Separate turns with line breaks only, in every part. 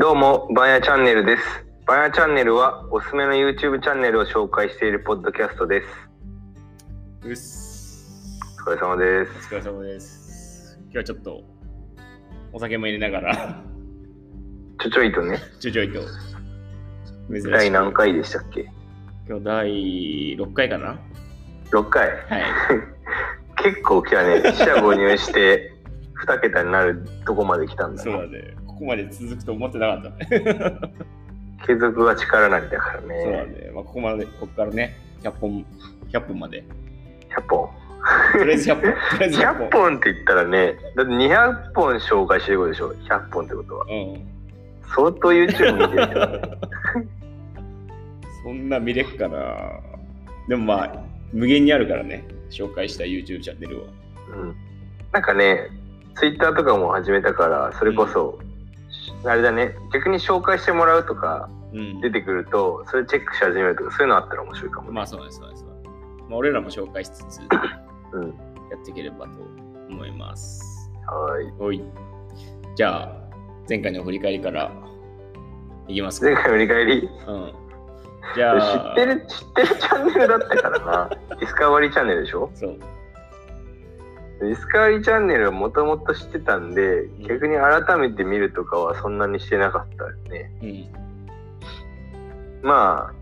どうも、バンヤチャンネルです。バンヤチャンネルはおすすめの YouTube チャンネルを紹介しているポッドキャストです。
うっす。
お疲れ様で
お
す。
疲れ様です。今日はちょっとお酒も入れながら、
ちょちょいとね、
ちょいちょいと。珍しい
第何回でしたっけ？
今日第6回かな
?6 回。
はい。
結構来たね。四捨五入して2桁になるとこまで来たんだね。
そうだね。ここまで続くと思ってなかったね。
継続は力なりだから
そうだ
ね。
ね。まあ、ここまで、ここからね、100本、100本まで。
100本。
とりあえず100本。とりあえず100
100
本。
本って言ったらね、だって200本紹介してることでしょ ?100 本ってことは。
うん。
相当 YouTube 見てるよね。
そんな見れっかな。でもまあ、無限にあるからね。紹介した YouTube チャンネルは。
うん。なんかね、Twitter とかも始めたから、それこそ、あれだね、逆に紹介してもらうとか
うん。
出てくると、それチェックし始めるとか、そういうのあったら面白いかもね。
まあそうです、そうです。まあ、俺らも紹介しつつ、
うん。
やっていければと思います。
はい。
おい。じゃあ、前回の振り返りからいきますか。
前回の振り返り、
うん。じゃあ、
知ってる、知ってるチャンネルだったからな。ディスカバリーチャンネルでしょ？
そう。
ディスカバリーチャンネルはもともと知ってたんで、逆に改めて見るとかはそんなにしてなかったね。
うん。
ま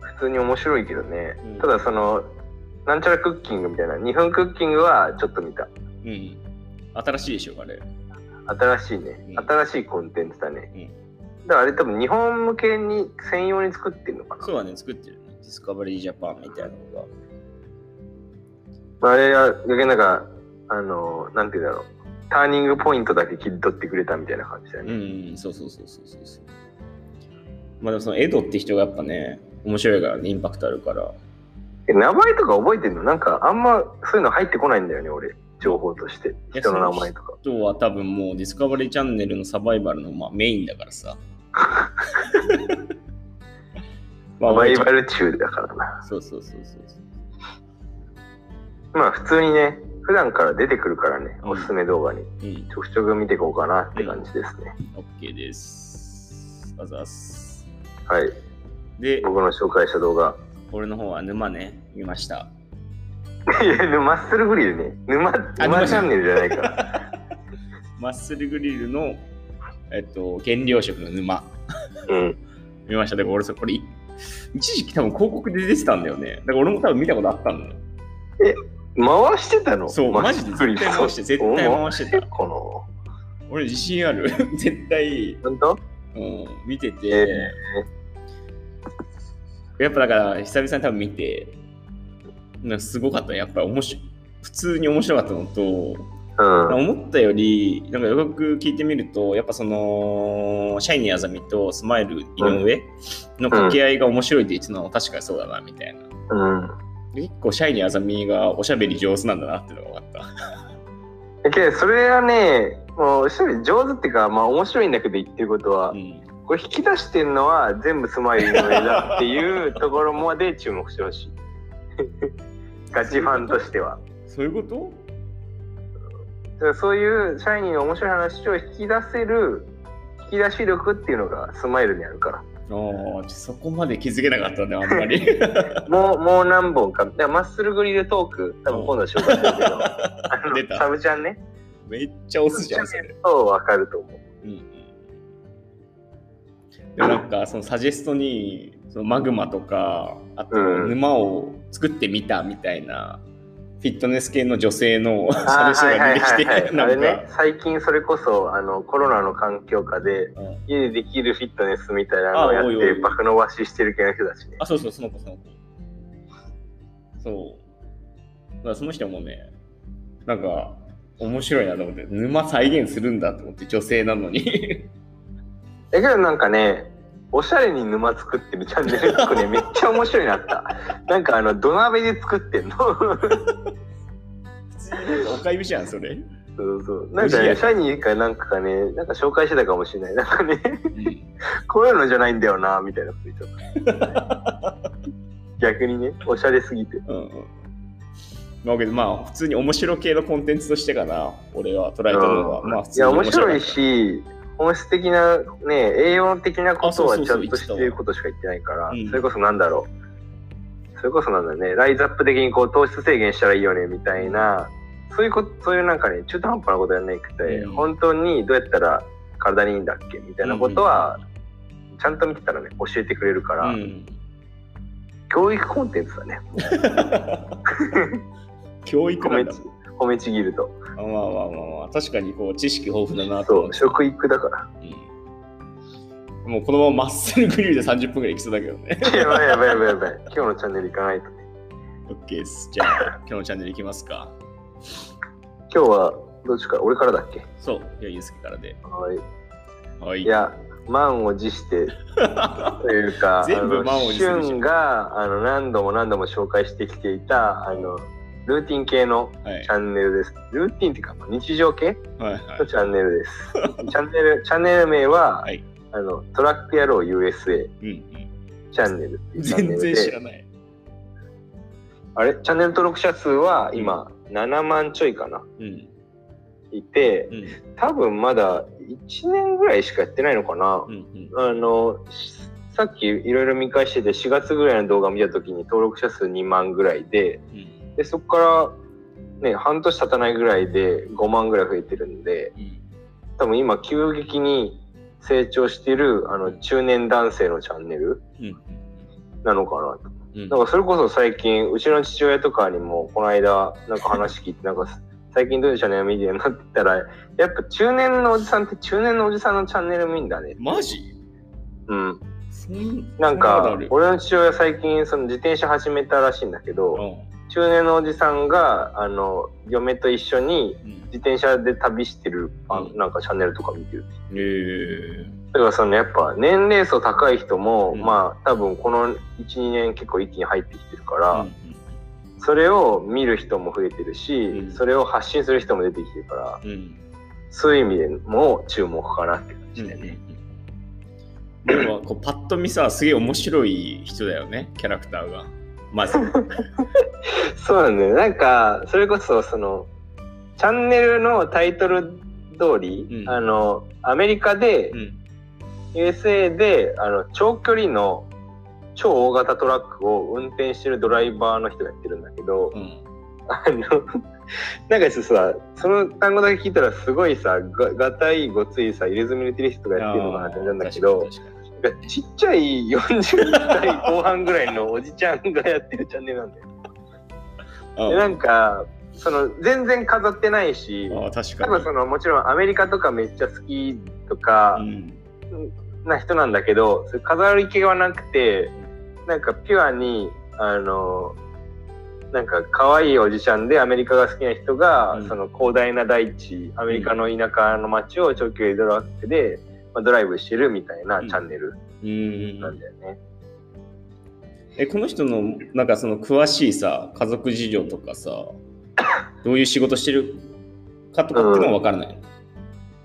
あ、普通に面白いけどね。
うん
ただその、なんちゃらクッキングみたいな、2分クッキングはちょっと見た。
うん。新しいでしょ、あれ。
新しいね。
うん
新しいコンテンツだね。
うん。
だからあれ多分日本向けに専用に作ってるのかな。
そうだね、作ってるね。ディスカバリージャパンみたいなのが。
まあ、あれは逆になんか、あの、なんて言うんだろう。ターニングポイントだけ切り取ってくれたみたいな感じだよ
う
ね。
ん、そうそうそうそうそうそう。まあでもそのエドって人がやっぱね、面白いからね、インパクトあるから。
え名前とか覚えてんの？なんかあんまそういうの入ってこないんだよね、俺。情報として。
や
人の名前とか。
あとは多分もうディスカバリーチャンネルのサバイバルのまあメインだからさ。まあ
バイバル中だからな。
そうそうそうそうそう。
まあ普通にね、普段から出てくるからね、
うん
おすすめ動画に。
うん、
ちょくちょく見ていこうかなって感じですね。
OK です。あざっす。
はい。
で、
僕の紹介した動画。
俺の方は沼ね、見ました。
いや、でもマッスルグリルね。沼、沼チャンネルじゃないから。
マッスルグリルの、えっと、原料食の沼。
うん。
見ました。だから俺そこれ、い一時期多分広告で出てたんだよね。だから俺も多分見たことあったんだよ。
回してたの？
そう、マジで絶対回して、絶対回してた。
この、
俺自信ある。絶対、
本当？
うん、見てて、
え
やっぱだから久々に多分見て、なすごかった。やっぱ面白い。普通に面白かったのと、
うん。
思ったより、なんかよく聞いてみると、やっぱその、シャイニーあざみとスマイル井上の掛け合いが面白いって言ってたのは確かにそうだな、みたいな。
うん。
結構シャイニーあざみがおしゃべり上手なんだなっていうのが分かっ
だけど、それはね、もう、一人上手っていうか、まあ面白いんだけど言ってることは
た。う、ん。
これ引き出してるのは全部スマイルの上だっていうところまで注目してほしい。ガチファンとしては。
そういうこと？
そういうシャイニーの面白い話を引き出せる引き出し力っていうのがスマイルにあるから。
ああ、そこまで気づけなかったね、あんまり。
もう、もう何本か。だからマッスルグリルトーク、多分今度紹介するけど、
出た
サブちゃんね。
めっちゃ押すじゃん、それ。
そう、わかると思う。
うんうん。でもなんか、そのサジェストに、そのマグマとか、あと
うん
沼を作ってみたみたいな、フィットネス系の女性のサジェストが出てきて、
はいはいはいはいあれ
なんか、
ね、最近それこそあのコロナの環境下で
うん
家でできるフィットネスみたいなのをやって爆伸ばししてる系の人たちね。
あ、そうそう、その子、その子。そう。だからその人もね、なんか、面白いなと思って、沼再現するんだと思って、女性なのに。
だけどなんかね、おしゃれに沼作ってるチャンネルとかね、めっちゃ面白いなった。なんかあの土鍋で作ってんの。
おかゆじゃん、それ。
そうそう。なんかね、シャイニーかなんかがね、なんか紹介してたかもしれない。なんかね、
うん
こういうのじゃないんだよな、みたいなこと言っちゃった。逆にね、おしゃれすぎて。
うんうん。まあ、まあ、普通に面白系のコンテンツとしてかな、俺は捉えたのは。
うん
まあ、普
いや、
通に
面白いし、本質的なね、栄養的なことはちゃんとしてることしか言ってないから、
うん。
それこそなんだろう。それこそなんだね、ライズアップ的にこう糖質制限したらいいよねみたいな、そういうこと、そういうなんかね、中途半端なことやらなくて、
うん。
本当にどうやったら体にいいんだっけみたいなことは、ちゃんと見てたらね、教えてくれるから、
うん。
教育コンテンツだね。
教育なんだ
褒めちぎると。
あまあまあまあまあ確かにこう知識豊富だなと
そう、食育だから。
うんもうこのままマッスルグリルで30分ぐらいいきそうだけどね。
やばいやばいやばいやばい。今日のチャンネル行かないと。
OK です。じゃあ今日のチャンネルいきますか。
今日はどっちから？俺からだっけ？
そう、いや、ゆうすけからで。
はい。
はい。
いや、満を持して というか、
全部満を持するじゃん
旬があの何度も何度も紹介してきていたあのルーティン系の
はい
チ。ャンネルです。ルーティンっていうかまあ日常系
はい。はい
のチャンネルです。チャンネルチャンネル名は、
はい
あのトラック野郎 USA。チャンネルっていうチャンネ
全
ルで、
然知らない。
あれ？チャンネル登録者数は今7万ちょいかな
うん。
いて、
うん。
多分まだ1年ぐらいしかやってないのかな。
うん。うん。
あのしさっきいろいろ見返してて4月ぐらいの動画見た時に登録者数2万ぐらいで
うん。
でそこからね半年経たないぐらいで5万ぐらい増えてるんで
うん。
多分今急激に成長してるあの中年男性のチャンネル
うん。
なのかなと。
うん。
なんかそれこそ最近うちの父親とかにもこの間なんか話聞いてなんか最近どういうチャンネル見てるのって言ったらやっぱ中年のおじさんって中年のおじさんのチャンネル見んだね。
マジ？
うん。なんか俺の父親最近その自転車始めたらしいんだけど、
うん
中年のおじさんがあの嫁と一緒に
うん
自転車で旅してるあ
うん
なんかチャンネルとか見てる。
え
だからそのやっぱ年齢層高い人も、
うん
まあ多分この12年結構一気に入ってきてるか
ー。
ら、
うん
それを見る人も増えてるし、
うん
それを発信する人も出てきてるから
うん。うん。
そういう意味でも注目かなって感じでね。
でもこうパッと見さすげえ面白い人だよねキャラクターがまず
そうなんだよ。なんか、それこそ、その、チャンネルのタイトル通り、
うん。
あの、アメリカで、
うん。
USA で、あの、長距離の超大型トラックを運転してるドライバーの人がやってるんだけど、
うん。
あの、なんかさ、その単語だけ聞いたらすごいさ、ががたいごついさ、入れ墨入れてる人がやってるのかなって思うんだけど、ちっちゃい40代後半ぐらいのおじちゃんがやってるチャンネルなんだよ。でなんかその全然飾ってないし
確
多
かに。
分そのもちろんアメリカとかめっちゃ好きとか
うん。
な人なんだけど、飾り気がなくてなんかピュアにあのなんか可愛いおじちゃんでアメリカが好きな人が、
うん。
その広大な大地アメリカの田舎の街を長距離ドラッグで、まあ、ドライブしてるみたいな
うん。
チャンネル
うん。
なんだよね。
えこの人のなんかその詳しいさ家族事情とかさ どういう仕事してるかとかっていうのは分からない、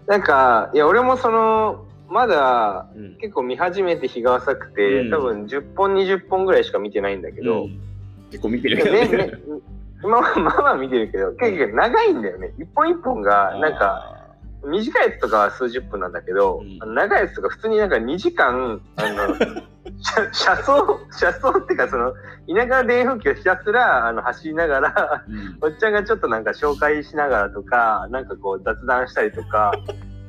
なんかいや俺もそのまだ
うん。
結構見始めて日が浅くて、
うん。
多分10本20本ぐらいしか見てないんだけど、
うん。結構見てる
ね。
けどね
ね今はまあまあ見てるけど結構長いんだよね。一本一本がなんか短いやつとかは数十分なんだけど、
うん。
長いやつとか普通になんか2時間あの 車車窓車窓っていうかその田舎の田園風景をひたすらあの走りながら
うん。
おっちゃんがちょっとなんか紹介しながらとか、なんかこう雑談したりとか、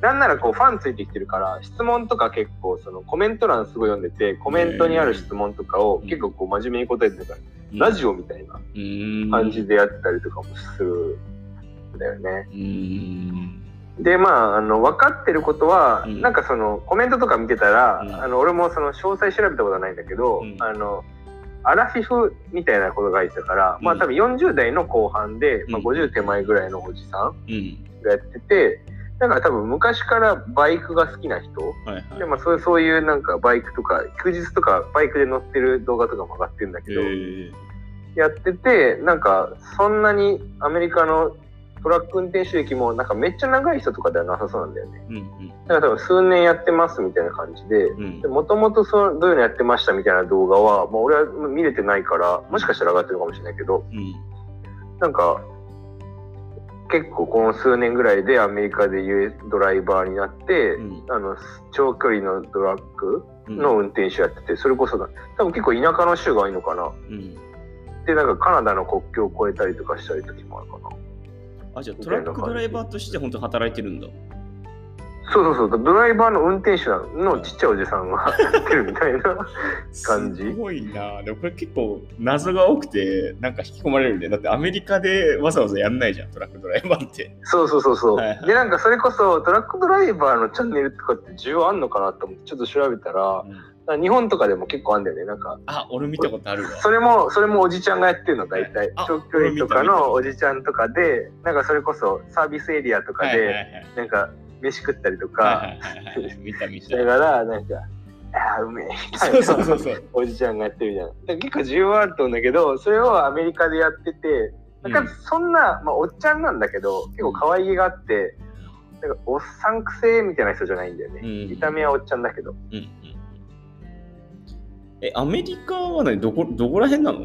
なんならこうファンついてきてるから、質問とか結構そのコメント欄すごい読んでて、コメントにある質問とかを結構こう真面目に答えてるから、ラジオみたいな
うん。
感じでやったりとかもするんだよね。
うん
で、まあ、あの、分かってることは、
うん。
なんかそのコメントとか見てたら、
うん。
あの、俺もその詳細調べたことはないんだけど、
うん。
あの、アラフィフみたいなことが言ってたから、まあ
うん
多分40代の後半で、まあ、
うん
50手前ぐらいのおじさん
うん。
がやってて、だから多分昔からバイクが好きな人、
はいはい。
でまあそういうそういうなんかバイクとか、休日とかバイクで乗ってる動画とかも上がってるんだけど、
えー。
やってて、なんかそんなにアメリカのトラック運転手歴もなんかめっちゃ長い人とかではなさそうなんだよね。
うんうん。
だから多分数年やってますみたいな感じで、
うん。
もともとどういうのやってましたみたいな動画は、まあ、俺は見れてないから、もしかしたら上がってるかもしれないけど、
うん。
なんか、結構この数年ぐらいでアメリカで US ドライバーになって、
うん。
あの長距離のトラック
うん
の運転手やってて、それこそだ多分結構田舎の州が多いのかな。
うん。
でなんかカナダの国境を越えたりとかしたり時もあるかな
あ、じゃあトラックドライバーとして本当に働いてるんだ。
そうそうそう。ドライバーの運転手のちっちゃいおじさんがやってるみたいな感じ。
すごいな。でもこれ結構謎が多くて、なんか引き込まれるんで、だってアメリカでわざわざやんないじゃん、トラックドライバーって。
そうそうそうそう、
はいはい。
でなんかそれこそトラックドライバーのチャンネルとかって需要あんのかなと思ってちょっと調べたら
うん
日本とかでも結構あんだよね。なんか
あ、俺見たことあるわ。
それもそれもおじちゃんがやってるの大体。
あ
長距離とかのおじちゃんとかでなんかそれこそサービスエリアとか
はいはいは
で
い。
なんか飯食ったりと
はい
か。したながらなんか「あーうめえ」みたいな
そうそうそう。
おじちゃんがやってるじゃん。だから結構需要あると思うんだけどそれをアメリカでやっててなんかそんな、まあ、おっちゃんなんだけど結構可愛げがあってなんかおっさんくせえみたいな人じゃないんだよね、
うん。
見た目はおっちゃんだけど。
うんうんえ、アメリカはね、どこ、どこら辺なの？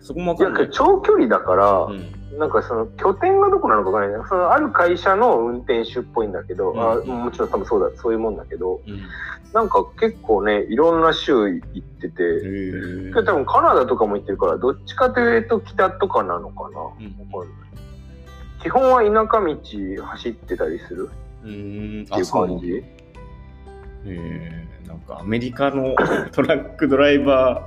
そこもわかんない。
なんか長距離だから、
うん。
なんかその拠点がどこなのかわからない。そのある会社の運転手っぽいんだけど、あ
うん。
もちろん多分そうだそういうもんだけど
うん。
なんか結構ねいろんな州行ってて、多分カナダとかも行ってるからどっちかというと北とかなのかな、
うん。
わかんない。基本は田舎道走ってたりするっていう感じ。
へーなんかアメリカの トラックドライバ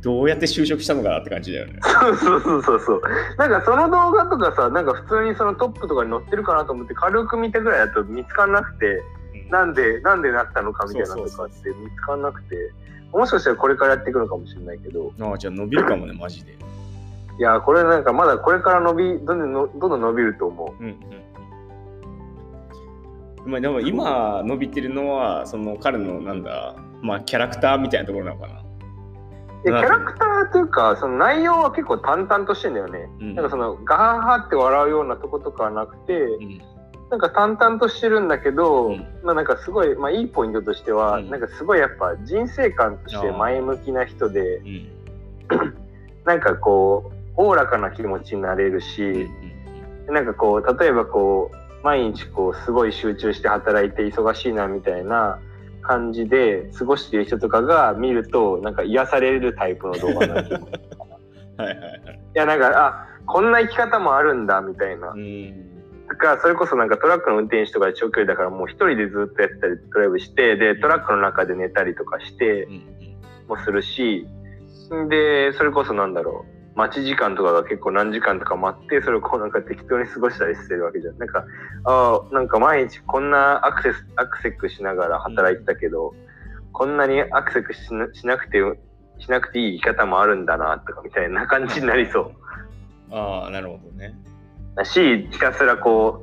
ー、どうやって就職したのかなって感じだよね。
そうそうそうそうなんかその動画とかさなんか普通にそのトップとかに載ってるかなと思って軽く見たぐらいだと見つかんなくて
うん
なんでなんでなったのかみたいなのとかって見つかんなくてもしかしたらこれからやっていくのかもしれないけど
ああ、じゃあ伸びるかもね、マジで。
いやこれなんかまだこれから伸びどんどんのどんどん伸びると思
うんうんうん。まあでも今伸びてるのは、その彼のなんだ、まあキャラクターみたいなところなのかな。
キャラクターというかその内容は結構淡々としてんだよね、
うん。
なんかそのガハハって笑うようなとことかはなくて、
うん。
なんか淡々としてるんだけど、
うん。
まあなんかすごい、まあいいポイントとしては、
うん。
なんかすごいやっぱ人生観として前向きな人で、
うん。
なんかこう、おおらかな気持ちになれるし、なんかこう、例えばこう、毎日こう、すごい集中して働いて忙しいなみたいな感じで過ごしている人とかが見ると、なんか癒されるタイプの動画になってる。い
はいはいはい。
や、なんか、あ、こんな生き方もあるんだみたいな
う。ん
だからそれこそなんかトラックの運転手とかで長距離だからもう一人でずっとやったりドライブしてでトラックの中で寝たりとかして
うん
もするしでそれこそなんだろう待ち時間とかが結構何時間とか待ってそれをこうなんか適当に過ごしたりしてるわけじゃんなんかああなんか毎日こんなアクセスアクセクしながら働いてたけど、こんなにアクセクしなしなくてしなくていい生き方もあるんだなとかみたいな感じになりそう。
ああ、なるほどね。
だしひたすらこ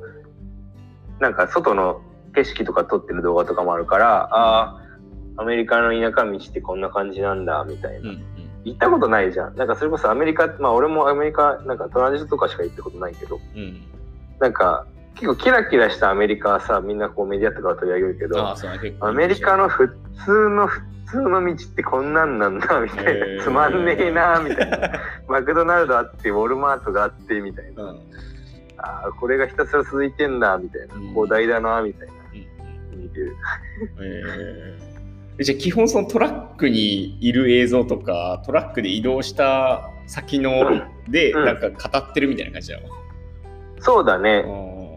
うなんか外の景色とか撮ってる動画とかもあるからああアメリカの田舎道ってこんな感じなんだみたいな、
うん
行ったことないじゃん。なんかそれこそアメリカまあ俺もアメリカなんかトランジットとかしか行ったことないけど。
うん。うん。
なんか結構キラキラしたアメリカはさみんなこうメディアとかは取り上げるけど。アメリカの普通の普通の道ってこんなんなんだみたいな、つまんねえなみたいな。マクドナルドあってウォルマートがあってみたいな。
うん。うん
ああこれがひたすら続いてんだみたいな。
うん。
広大だなみたいな。
うん。
見てる。
えー、じゃあ基本そのトラックにいる映像とかトラックで移動した先ので
うん。
なんか語ってるみたいな感じだ
そうだね。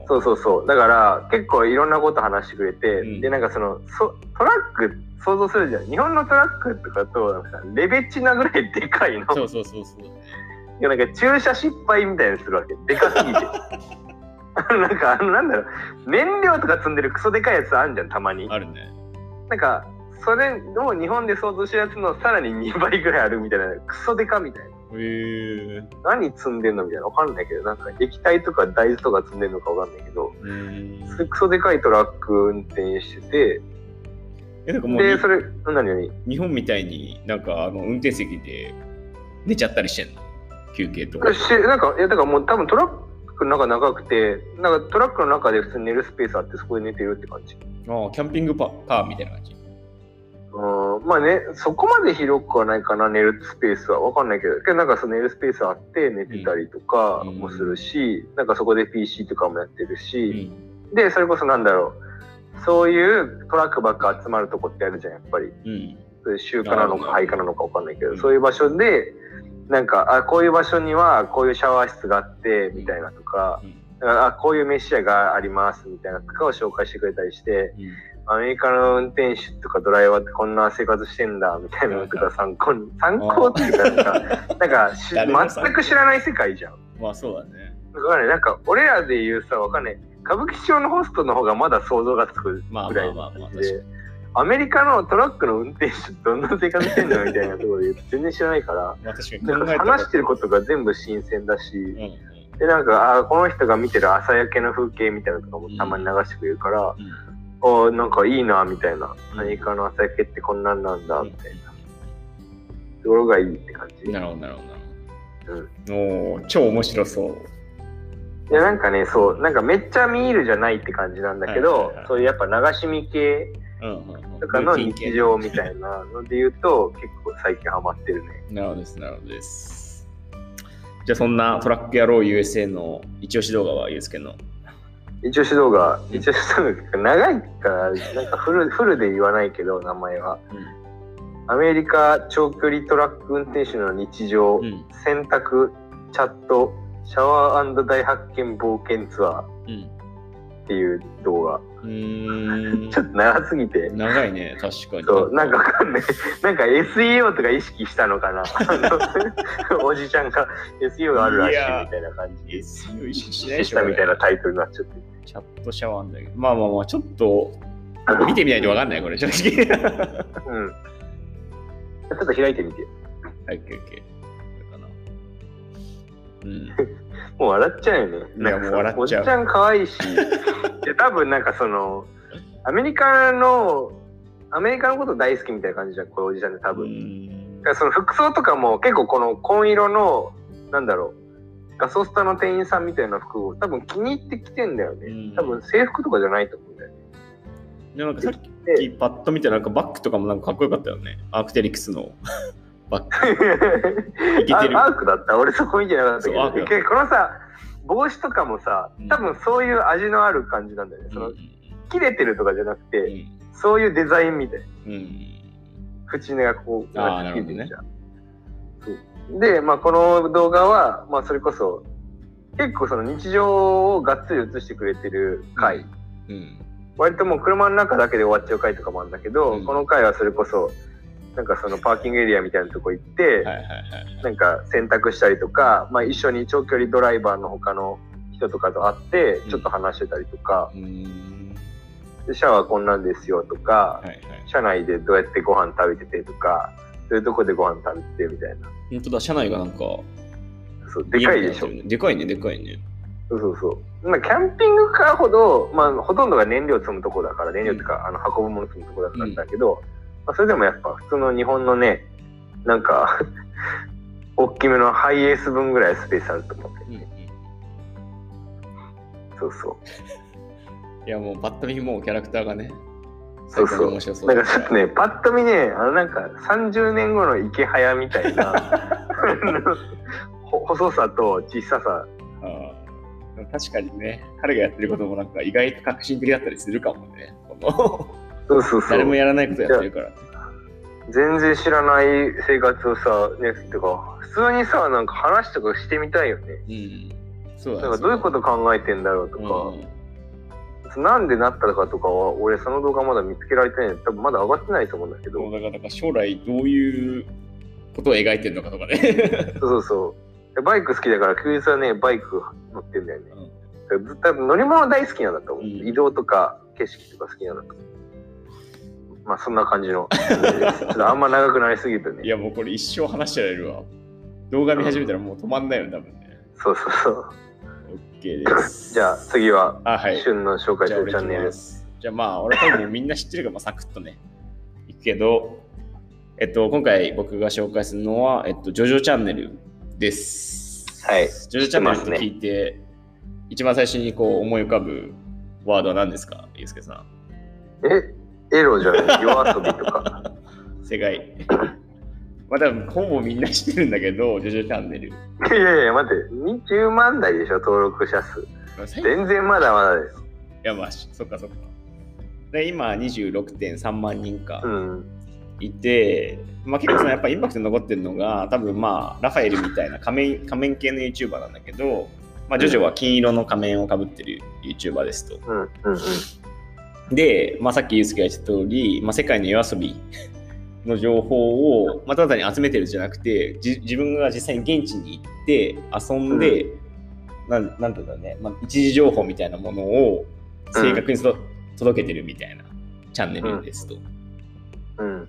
そうそうそう。だから結構いろんなこと話してくれて、
うん。
でなんかそのそトラック想像するじゃん。日本のトラックとかとなんかレベチなぐらいでかいの。
そうそうそうそう。
いやなんか駐車失敗みたいにするわけ。でかすぎて。なんかあのなんだろう。燃料とか積んでるクソでかいやつあんじゃんたまに。
あるね。
なんかそれを日本で想像したやつのさらに2倍ぐらいあるみたいなクソでかみたいな
へえ
何積んでんのみたいなわかんないけどなんか液体とか大豆とか積んでんのかわかんないけど
ー。
クソでかいトラック運転してて
えなんかもうに
でそれ何何？
日本みたいになんかあの運転席で寝ちゃったりしてんの？休憩とか。
しなんかいやだからもう多分トラックの中長くてなんかトラックの中で普通に寝るスペースあってそこで寝てるって感じ
ああ、キャンピングパカーみたいな感じ。
うん、まあね、そこまで広くはないかな、寝るスペースは。わかんないけど、けどなんかその寝るスペースあって寝てたりとか
うん。
もするし、なんかそこで PC とかもやってる
う
し、
ん。
で、それこそなんだろう、そういうトラックばっか集まるとこってあるじゃん、やっぱり。
うん。
そういう集荷なのか
なるほど。
配下なのかわかんないけど、
うん。
そういう場所で、なんか、あ、こういう場所にはこういうシャワー室があって、みたいなとか、
うん。
あ、こういう飯屋があります、みたいなとかを紹介してくれたりして、
うん
アメリカの運転手とかドライバーってこんな生活してんだ、みたいなのとか参考に、参考っていうか、なんか、なんか全く知らない世界じゃん。
まあそうだね。
だからね、なんか、俺らで言うさ、わかんない。歌舞伎町のホストの方がまだ想像がつく
まあ
ぐらいで、アメリカのトラックの運転手どんな生活してんのみたいなところで全然知らないから、
か
話してることが全部新鮮だし、
うんうん。
で、なんか、あこの人が見てる朝焼けの風景みたいなのとかもたまに流してくれるから、
うん
あなんかいいな、みたいな。
うん
アメリカの朝焼けってこんなんなんだ、みたいな。ところがいいって感じ。
なるほどなるほどなるほど。おー超面白そう。
いや、なんかね、そう、なんかめっちゃミールじゃないって感じなんだけど
はいはいはい、
そういうやっぱ流し見系
うんうんうん
とかの日常みたいなので言うと、結構最近ハマってるね。
なるほどです、なるほどです。じゃあそんなトラック野郎 USA の一押し動画はユースケの。
一応指導が、
うん
一応指導が長いから、なんかフル フルで言わないけど、名前は。アメリカ長距離トラック運転手の日常、
うん。
選択、チャット、シャワー大発見冒険ツアー
うん。
っていう動画。
うーん
ちょっと長すぎて。
長いね、確かに。
そう、なんかわかんない。なんか SEO とか意識したのかな。おじちゃんが SEO があるらしいみたいな感じ
SEO 意識しないでしょ。
したみたいな
こ
タイトルになっちゃって。
れチャットシャワーだけど。まあまあまあ、ちょっと、見てみないとわかんない、これ、正直。
うん。ちょっと開いてみて。
はい、オッケうん。
もう笑っちゃうよね。
いやもう笑っちゃう
おじちゃん可愛いし。で、多分なんかその、アメリカの、アメリカのこと大好きみたいな感じじゃん、このおじちゃんって多
う
分。
ん
だからその服装とかも結構この紺色の、なんだろう、ガソスタの店員さんみたいな服を多分気に入ってきてんだよね。
うん
多分制服とかじゃないと思うんだよね。
でもなんかさっ
で
きパッと見たらなんかバッグとかもなんかかっこよかったよね。アークテリクスのバッグ。いけてる
あアークだった俺そこ見てなかったけど。
そうアークだった
でこのさ、帽子とかもさ
うん、
多分そういう味のある感じなんだよね。その
うん
切れてるとかじゃなくて、
うん
そういうデザインみたいな。
うん
縁がこう、るじゃん。そうで、まあ、この動画は、まあ、それこそ、結構その日常をがっつり映してくれてる回。
うん
割ともう車の中だけで終わっちゃう回とかもあるんだけど、
うん
この回はそれこそ、なんかそのパーキングエリアみたいなとこ行って、
はいはいはい
なんか選択したりとか、まあ、一緒に長距離ドライバーの他の人とかと会って
うん。
ちょっと話してたりとか、
うーん。
でシャワーこんなんですよとか、
はいはい。
車内でどうやってご飯食べててとかそういうとこでご飯食べててみたいな。
本当だ、車内がなんか、
そうでかいでしょ？
ねでかいね、でかいね。
そうそうそう。まあキャンピングカーほど、まあ、ほとんどが燃料積むとこだから燃料っていうか、あの運ぶもの積むとこだったんだけど、まあ、それでもやっぱ普通の日本のねなんか 大きめのハイエース分ぐらいスペースあると思うんだよ
うんうん。
ね、そうそう。
いやもうパッと見もうキャラクターがね、
そうそう。
そう
なん
だ
かちょっとね、パッと見ね、あのなんか30年後の池早みたいな、細さと小ささ。
確かにね、彼がやってることもなんか意外と革新的だったりするかもね。この
そうそうそう。
誰もやらないことやってるから。
全然知らない生活をさ、ね、てか、普通にさ、なんか話とかしてみたいよね。
うん。そうだね。
なんかどういうこと考えてんだろうと
うん
か、なんでなったのかとかは、俺その動画まだ見つけられてない多分まだ上がってないと思うんだけど
だからなんか将来どういうことを描いてるのかとかね。
そうそうそう。でバイク好きだから、休日はね、バイク乗ってんだよね。ずっと乗り物大好きなんだと思う、
うん
移動とか景色とか好きなんだと思うまあそんな感じのちょっとあんま長くなりすぎるとね
いやもうこれ一生話してられるわ。動画見始めたらもう止まんないよね、多分ね。
そうそうそう。
OK です。
じゃあ次は、
あ、はい。
旬の紹介するチャンネル
ま。す。じゃあまあ、俺多分みんな知ってるから、まあ、サクッとね、いくけど、えっと、今回僕が紹介するのは、えっと、ジョジョチャンネルです。
はい
ジョジョチャンネルって聞いて、一番最初にこう思い浮かぶワードは何ですかゆうすけさん？
えエロじゃない夜遊びとか。
世界。まあ多分ほぼみんな知ってるんだけど、ジョジョチャンネル。い
やいや、待って、20万台でしょ、登録者数。全然まだまだです。
いや、まあ、そっかそっか。で、今26.3万人か。
うん
いて、まあ、結構そのやっぱインパクトに残ってるのが多分まあラファエルみたいな仮面仮面系の YouTuber なんだけど、まあ、ジョジョは金色の仮面をかぶってる YouTuber ですと。
うんうん
うん、で、まあ、さっきユースケが言った通り、まあ、世界の夜遊び の情報を、まあ、ただに集めてるじゃなくて自分が実際に現地に行って遊んで、うん、なんなんていうんだね、まあ、一時情報みたいなものを正確に、うん、届けてるみたいなチャンネルですと。
うん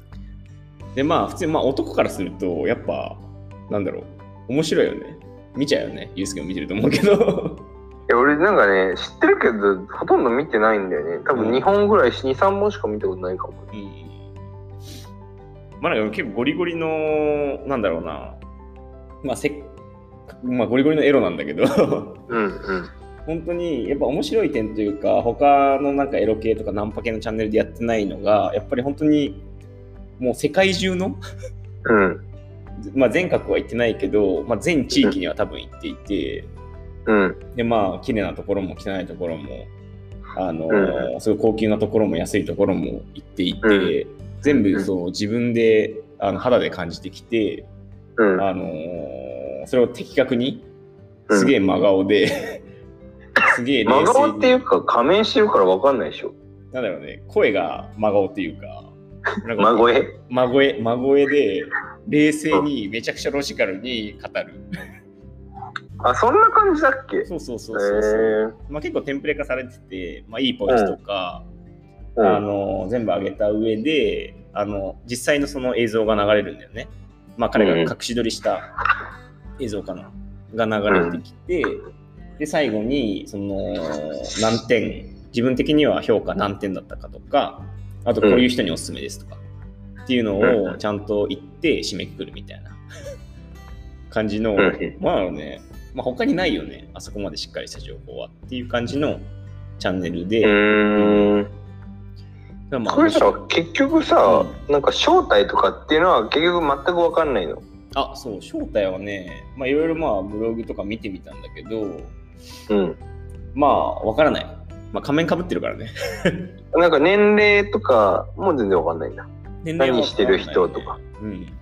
で、まあ、普通に、まあ、男からすると、やっぱ、なんだろう、面白いよね。見ちゃうよね。ユースケも見てると思うけど。
いや、俺なんかね、知ってるけど、ほとんど見てないんだよね。多分2本ぐらい、2、3本しか見たことないかも。
うん。まあ、なんか結構ゴリゴリの、なんだろうな。まあ、せまあ、ゴリゴリのエロなんだけど
うんうん。
本当にやっぱ面白い点というか他のなんかエロ系とかナンパ系のチャンネルでやってないのがやっぱり本当にもう世界中の
うん
まあ全国は行ってないけど、まあ、全地域には多分行っていて、
うん、
でまあ綺麗なところも汚いところもあのーうん、すごい高級なところも安いところも行っていて、うん、全部そう自分であの肌で感じてきて、
うん、
あのー、それを的確にすげえ真顔ですげえ
真顔っていうか仮面してるから分かんないでしょ。
なんだろうね声が真顔っていうか
孫 声？
孫声孫声で冷静にめちゃくちゃロジカルに語る。
あ、そんな感じだっけ？
そうそうそうそうそう、まあ、結構テンプレ化されてて、まあ、いいポイントとか、うん、あの全部上げた上であの実際のその映像が流れるんだよね。まあ、彼が隠し撮りした映像かな、が流れてきて、で最後にその何点自分的には評価何点だったかとかあとこういう人におすすめですとか、っていうのをちゃんと言って締めくくるみたいな。感じの、まあね、まあ、他にないよね、あそこまでしっかりした情報はっていう感じのチャンネルで。
うんまあ、これさ、結局さ、うん、なんか正体とかっていうのは結局全く分かんないの？
あ、そう、正体はね、まあいろいろまあブログとか見てみたんだけど、
うん。
まあ分からない。まあ仮面かぶってるからね。
なんか年齢とかも全然わかんないんだ。年齢何してる人とか。
うん。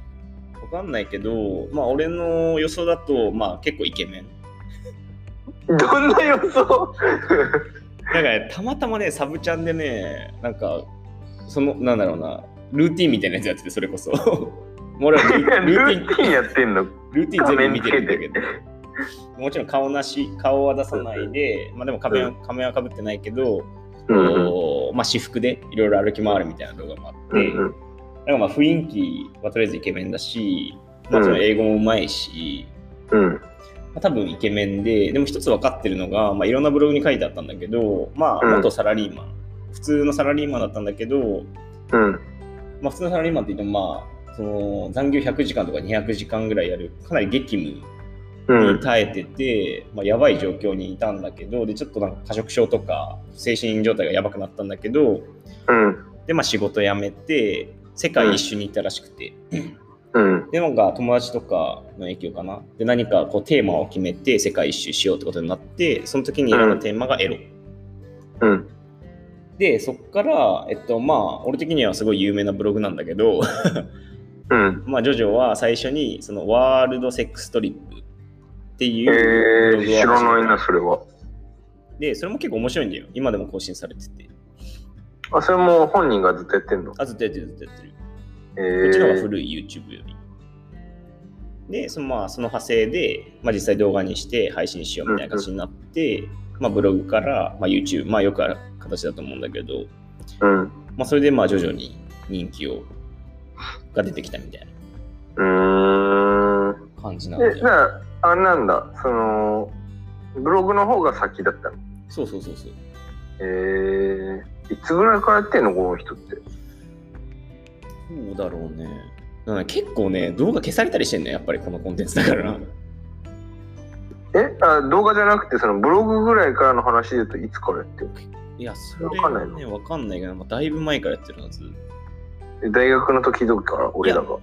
わかんないけど、まあ俺の予想だと、まあ結構イケメン。
どんな予想？
なんかね、たまたまね、サブチャンでね、なんか、その、なんだろうな、ルーティンみたいなやつやってて、それこそ。
俺はルーティンやってんの？
ルーティン全部見てるんだけど。もちろん顔なし、顔は出さないで、まあでも仮面,、仮面はかぶってないけど、うんまあ、私服でいろいろ歩き回るみたいな動画もあって、うん、なんかまあ雰囲気はとりあえずイケメンだし、まあ、その英語もうまいし、
うん。ま
あ、多分イケメンで、でも一つ分かってるのが、まあ、いろんなブログに書いてあったんだけど、まあ、元サラリーマン、普通のサラリーマンだったんだけど、
うん。
まあ、普通のサラリーマンって言っても、まあ、その残業100時間とか200時間ぐらいやる、かなり激務に耐えてて、うん、まあ、やばい状況にいたんだけどでちょっとなんか過食症とか精神状態がやばくなったんだけど、
うん、
でまあ仕事辞めて世界一周に行ったらしくて、
うん、
でなんか友達とかの影響かな。で何かこうテーマを決めて世界一周しようってことになってその時に選んだテーマがエロ、
うん、
でそっからえっとまあ俺的にはすごい有名なブログなんだけど
うん、
まあジョジョは最初にそのワールドセックストリップっていう
ブログを、えー、知らないな、それは。
で、それも結構面白いんだよ。今でも更新されてて。
あ、それも本人がずっとやってんの？
あ、ずっとやってる、ずっとやってる。
えー、
こっちの方が古い YouTube より。で、そのまあその派生で、まあ、実際動画にして配信しようみたいな感じになって、うんうん、まあ、ブログから、まあ、YouTube、まあよくある形だと思うんだけど、
うん、
まあそれでまあ徐々に人気をが出てきたみたい
な。
感じなんで。
あれなんだ、その、ブログの方が先だったの？
そうそうそうそう。
えー、いつぐらいからやってんのこの人って。
そうだろうね。結構ね、動画消されたりしてんねやっぱりこのコンテンツだから。
えあ動画じゃなくて、そのブログぐらいからの話で言うといつからやってる
いや、それはね、わかんないけど、まあ、だいぶ前からやってるはず。
大学の時とか、俺らが？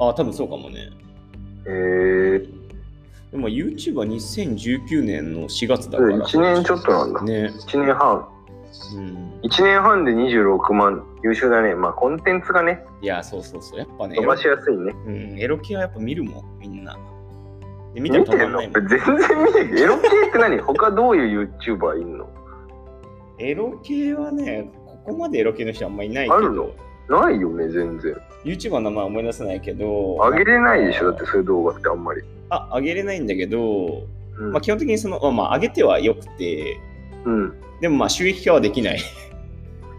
ああ、多分そうかもね。
えー、
でも YouTube は2019年の4月だから。
1年ちょっとなんだ。
ね。
1年半。
うん。
1年半で26万。優秀だね。まあ、コンテンツがね、
いや、そうそうそう。やっぱね、
伸ばしやすいね。
うん、エロ系はやっぱ見るもん、みんな。で見ても
見てんの
止まんないもん。
全然見てる。エロ系って何？他どういう YouTuber いんの？
エロ系はね、ここまでエロ系の人あんまいないけ
あるの？
ど、
ないよね、全然。
YouTuber の名前思い出せないけど、
あげれないでしょ、だってそういう動画ってあんまり。
あ、あげれないんだけど、
うん。
まあ、基本的にその、まあ、まあ、上げてはよくて、
うん、
でもまあ収益化はできない。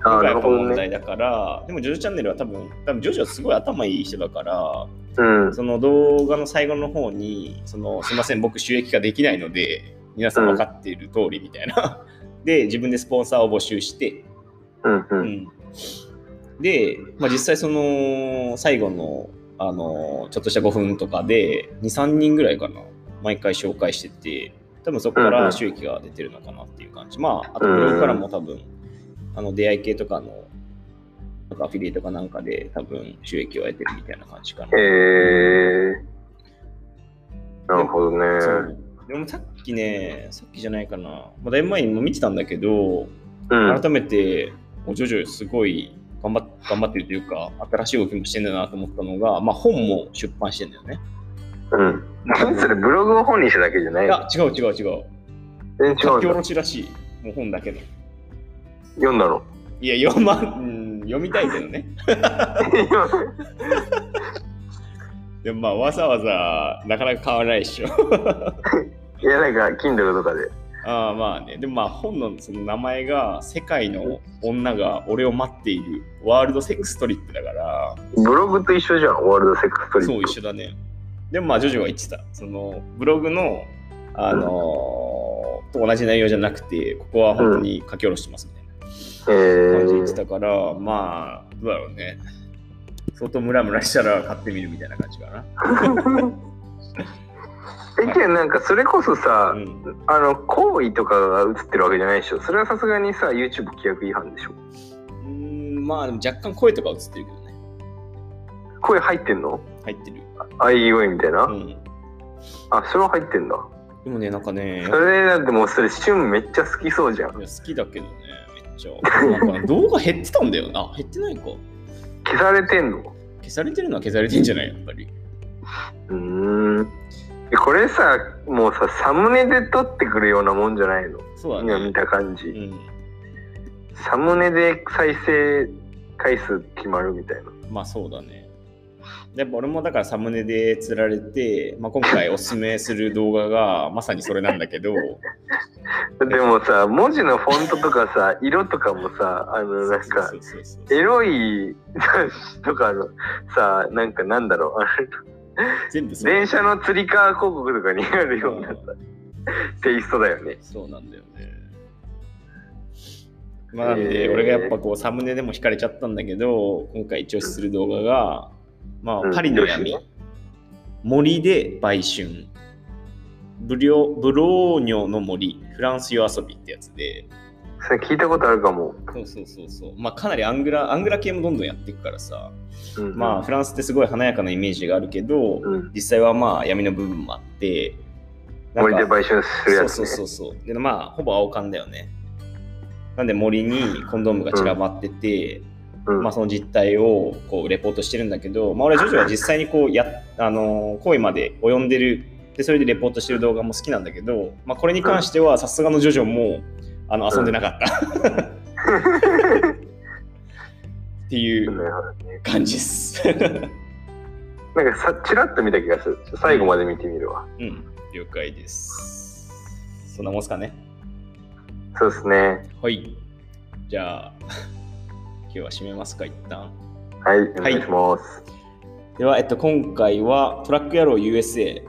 問題だから、でもジョジョチャンネルは多分、多分ジョジョはすごい頭いい人だから、
うん。
その動画の最後の方に、そのすいません、僕収益化できないので、皆さん分かっている通りみたいな。で、自分でスポンサーを募集して、
うん、う。
うんんで、まあ、実際その最後の、あのちょっとした5分とかで、2、3人ぐらいかな、毎回紹介してて、多分そこから収益が出てるのかなっていう感じ。まあ、あとブログからも多分、あの出会い系とかの、なんかアフィリエイトかなんかで多分収益を得てるみたいな感じかな。
えー。なるほど
そ
ね。
うでもさっきね、さっきじゃないかな、まあ、だいぶ前にも見てたんだけど、
うん。
改めて、おジョジョすごい頑張っ頑張ってるというか、新しい動きもしてんだなと思ったのが、まあ、本も出版してんだよね。
うん。何それ、ブログを本にしただけじゃないの？
いや、違う違う違う。
全然
書き下
違うんだ。
ろしらしい。もう本だけの。
読んだの？
いや、読ま、うん、読みたいけどね。でもまあ、わざわざなかなか買わないでしょ。
いや、なんか、Kindle とかで。
ああまあね。でもまあ、本のその名前が、世界の女が俺を待っているワールドセックストリップだから、
ブログと一緒じゃん、ワールドセックストリップ。
そう一緒だね。でもまあ、ジョジョは言ってた。その、ブログの、あのーと同じ内容じゃなくて、ここは本当に書き下ろしてますみたいな
え
感じで言って
ー、
たから、まあ、どうだろうね。相当ムラムラしたら買ってみるみたいな感じかな。
え、けどなんか、それこそさ、
うん、
あの、行為とかが映ってるわけじゃないでしょ。それはさすがにさ、YouTube 規約違反でしょ。
うーんまあ、でも若干声とか映ってるけどね。
声入ってんの？
入ってる。
あい声みたいな、
うん。
あ、それは入ってんだ。
でもね、なんかね、
それだってもうそれ、シュンめっちゃ好きそうじゃん。
いや好きだけどね、めっちゃ。なんかね動画減ってたんだよな。減ってないか。
消されてんの？
消されてるのは消されてんじゃないやっぱり。
うーん。えこれさ、もうさ、サムネで撮ってくるようなもんじゃないの？
そうだ
今見
ね。
た感じ。
うん。
サムネで再生回数決まるみたいな。
まあそうだね。やっぱ俺もだからサムネで釣られて、まあ、今回おすすめする動画がまさにそれなんだけど、
でもさ、文字のフォントとかさ、色とかもさ、あの、なんかエロい雑誌とかのさ、なんかなんだろう、
全部
電車のつり革広告とかにあるようなさ、テイストだよね。
そうなんだよね。まあなんで、俺がやっぱこうサムネでも惹かれちゃったんだけど、今回一押しする動画が、ま
うん。
あパリの闇。森で売春、ブリョブローニョの森、フランス夜遊びってやつで、
それ聞いたことあるかも。
そうそうそうそう、まあかなりアングラ、アングラ系もどんどんやっていくからさ、
うん、
まあフランスってすごい華やかなイメージがあるけど、
うん、
実際はまあ闇の部分もあって、
森で売春するやつ、ね。
そうそうそうそう。で、まあ、ほぼ青缶だよね。なんで森にコンドームが散らばってて、
うん
まあその実態をこうレポートしてるんだけど、まあ俺はジョジョは実際にこうや、あのー行為まで及んでる、で、それでレポートしてる動画も好きなんだけど、まあこれに関してはさすがのジョジョもあの遊んでなかった、っていう感じです。
なんかさ、ちらっと見た気がする。最後まで見てみるわ。
うん、了解です。そんなもんすかね。
そうですね。
はい。じゃあ、今日は締めますか、一旦。
はい、お願いします。
では、えっと、今回はトラック野郎 USA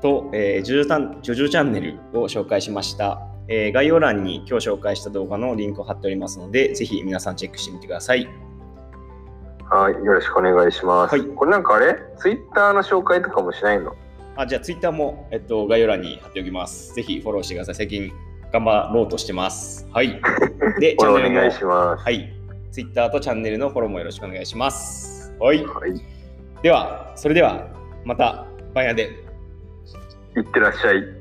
と、えー、ジョジョタンジョジョチャンネルを紹介しました。えー概要欄に今日紹介した動画のリンクを貼っておりますので、ぜひ皆さんチェックしてみてください。
はい、よろしくお願いします。
はい
これなんかあれ？ツイッターの紹介とかもしないの？
あじゃあ、Twitter も、えっと、概要欄に貼っておきます。ぜひフォローしてください。最近頑張ろうとしてます。はい。で、チャンネルの
これお願いします。
はい。Twitter とチャンネルのフォローもよろしくお願いします。はい。
はい。
では、それではまた番屋で。
いってらっしゃい。